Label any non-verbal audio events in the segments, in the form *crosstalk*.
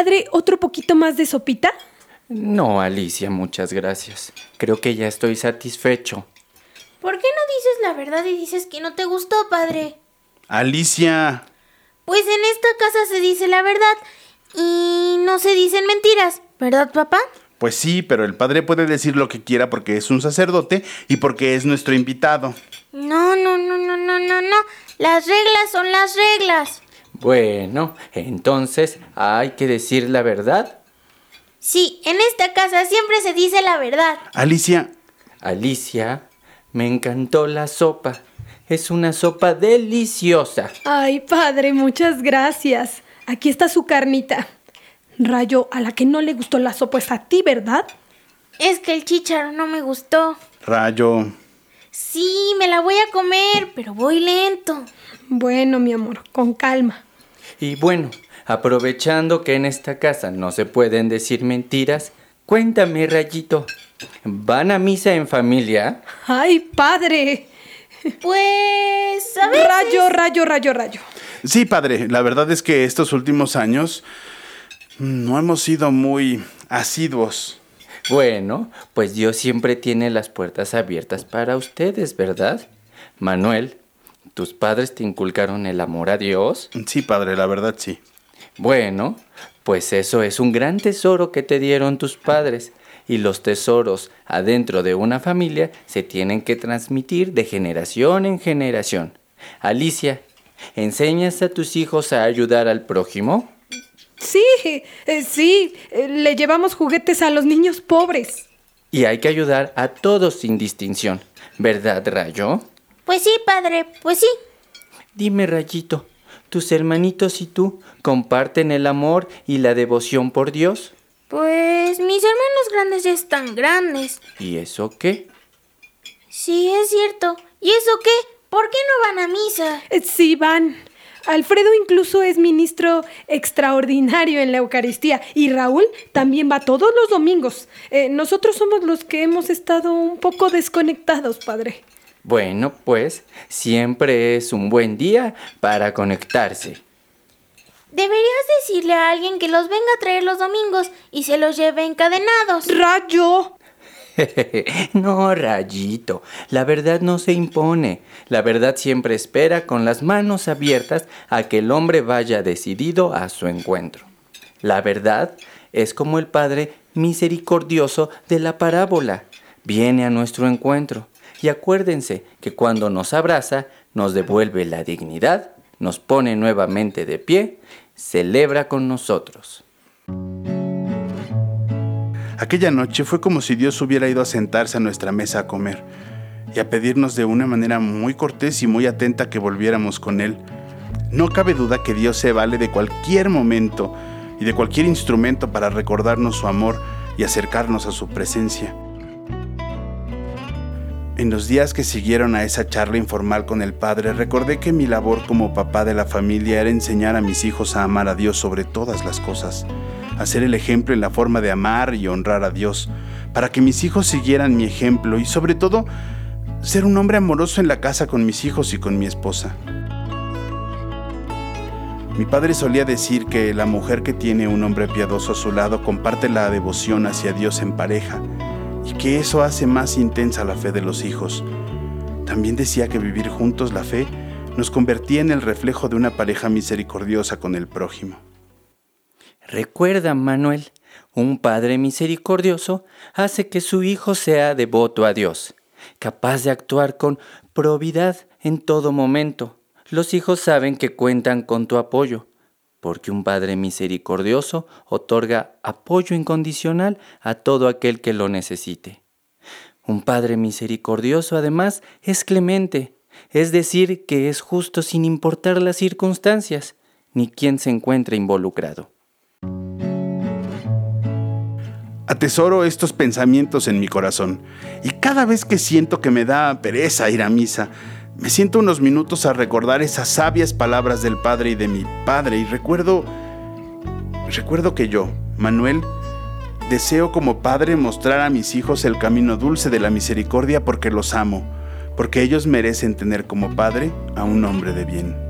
Padre, ¿otro poquito más de sopita? No, Alicia, muchas gracias. Creo que ya estoy satisfecho. ¿Por qué no dices la verdad y dices que no te gustó, padre? Alicia. Pues en esta casa se dice la verdad y no se dicen mentiras, ¿verdad, papá? Pues sí, pero el padre puede decir lo que quiera porque es un sacerdote y porque es nuestro invitado. No, no, no, no, no, no, no. Las reglas son las reglas. Bueno, entonces hay que decir la verdad. Sí, en esta casa siempre se dice la verdad. Alicia. Alicia, me encantó la sopa. Es una sopa deliciosa. Ay, padre, muchas gracias. Aquí está su carnita. Rayo, a la que no le gustó la sopa es a ti, ¿verdad? Es que el chícharo no me gustó. Rayo. Sí, me la voy a comer, pero voy lento. Bueno, mi amor, con calma. Y bueno, aprovechando que en esta casa no se pueden decir mentiras, cuéntame, Rayito, ¿van a misa en familia? ¡Ay, padre! Pues, a veces... Rayo, rayo, rayo, rayo. Sí, padre, la verdad es que estos últimos años no hemos sido muy asiduos. Bueno, pues Dios siempre tiene las puertas abiertas para ustedes, ¿verdad? Manuel, ¿tus padres te inculcaron el amor a Dios? Sí, padre, la verdad sí. Bueno, pues eso es un gran tesoro que te dieron tus padres. Y los tesoros adentro de una familia se tienen que transmitir de generación en generación. Alicia, ¿enseñas a tus hijos a ayudar al prójimo? Sí, *laughs* eh, sí, eh, le llevamos juguetes a los niños pobres. Y hay que ayudar a todos sin distinción, ¿verdad, Rayo? Pues sí, padre, pues sí. Dime, Rayito, ¿tus hermanitos y tú comparten el amor y la devoción por Dios? Pues mis hermanos grandes ya están grandes. ¿Y eso qué? Sí, es cierto. ¿Y eso qué? ¿Por qué no van a misa? Eh, Sí, van. Alfredo incluso es ministro extraordinario en la Eucaristía y Raúl también va todos los domingos. Eh, nosotros somos los que hemos estado un poco desconectados, padre. Bueno, pues siempre es un buen día para conectarse. Deberías decirle a alguien que los venga a traer los domingos y se los lleve encadenados. ¡Rayo! *laughs* no, Rayito, la verdad no se impone. La verdad siempre espera con las manos abiertas a que el hombre vaya decidido a su encuentro. La verdad es como el Padre misericordioso de la parábola. Viene a nuestro encuentro. Y acuérdense que cuando nos abraza, nos devuelve la dignidad, nos pone nuevamente de pie, celebra con nosotros. Aquella noche fue como si Dios hubiera ido a sentarse a nuestra mesa a comer y a pedirnos de una manera muy cortés y muy atenta que volviéramos con Él. No cabe duda que Dios se vale de cualquier momento y de cualquier instrumento para recordarnos su amor y acercarnos a su presencia. En los días que siguieron a esa charla informal con el Padre, recordé que mi labor como papá de la familia era enseñar a mis hijos a amar a Dios sobre todas las cosas, hacer el ejemplo en la forma de amar y honrar a Dios, para que mis hijos siguieran mi ejemplo y sobre todo ser un hombre amoroso en la casa con mis hijos y con mi esposa. Mi padre solía decir que la mujer que tiene un hombre piadoso a su lado comparte la devoción hacia Dios en pareja y que eso hace más intensa la fe de los hijos. También decía que vivir juntos la fe nos convertía en el reflejo de una pareja misericordiosa con el prójimo. Recuerda, Manuel, un padre misericordioso hace que su hijo sea devoto a Dios, capaz de actuar con probidad en todo momento. Los hijos saben que cuentan con tu apoyo, porque un Padre misericordioso otorga apoyo incondicional a todo aquel que lo necesite. Un Padre misericordioso además es clemente, es decir, que es justo sin importar las circunstancias ni quién se encuentre involucrado. Atesoro estos pensamientos en mi corazón y cada vez que siento que me da pereza ir a misa, me siento unos minutos a recordar esas sabias palabras del Padre y de mi Padre y recuerdo, recuerdo que yo, Manuel, deseo como Padre mostrar a mis hijos el camino dulce de la misericordia porque los amo, porque ellos merecen tener como Padre a un hombre de bien.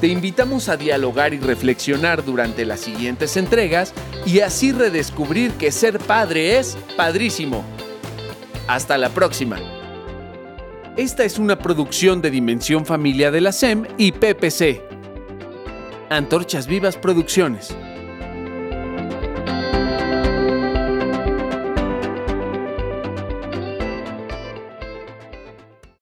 Te invitamos a dialogar y reflexionar durante las siguientes entregas y así redescubrir que ser padre es padrísimo. Hasta la próxima. Esta es una producción de Dimensión Familia de la SEM y PPC. Antorchas Vivas Producciones.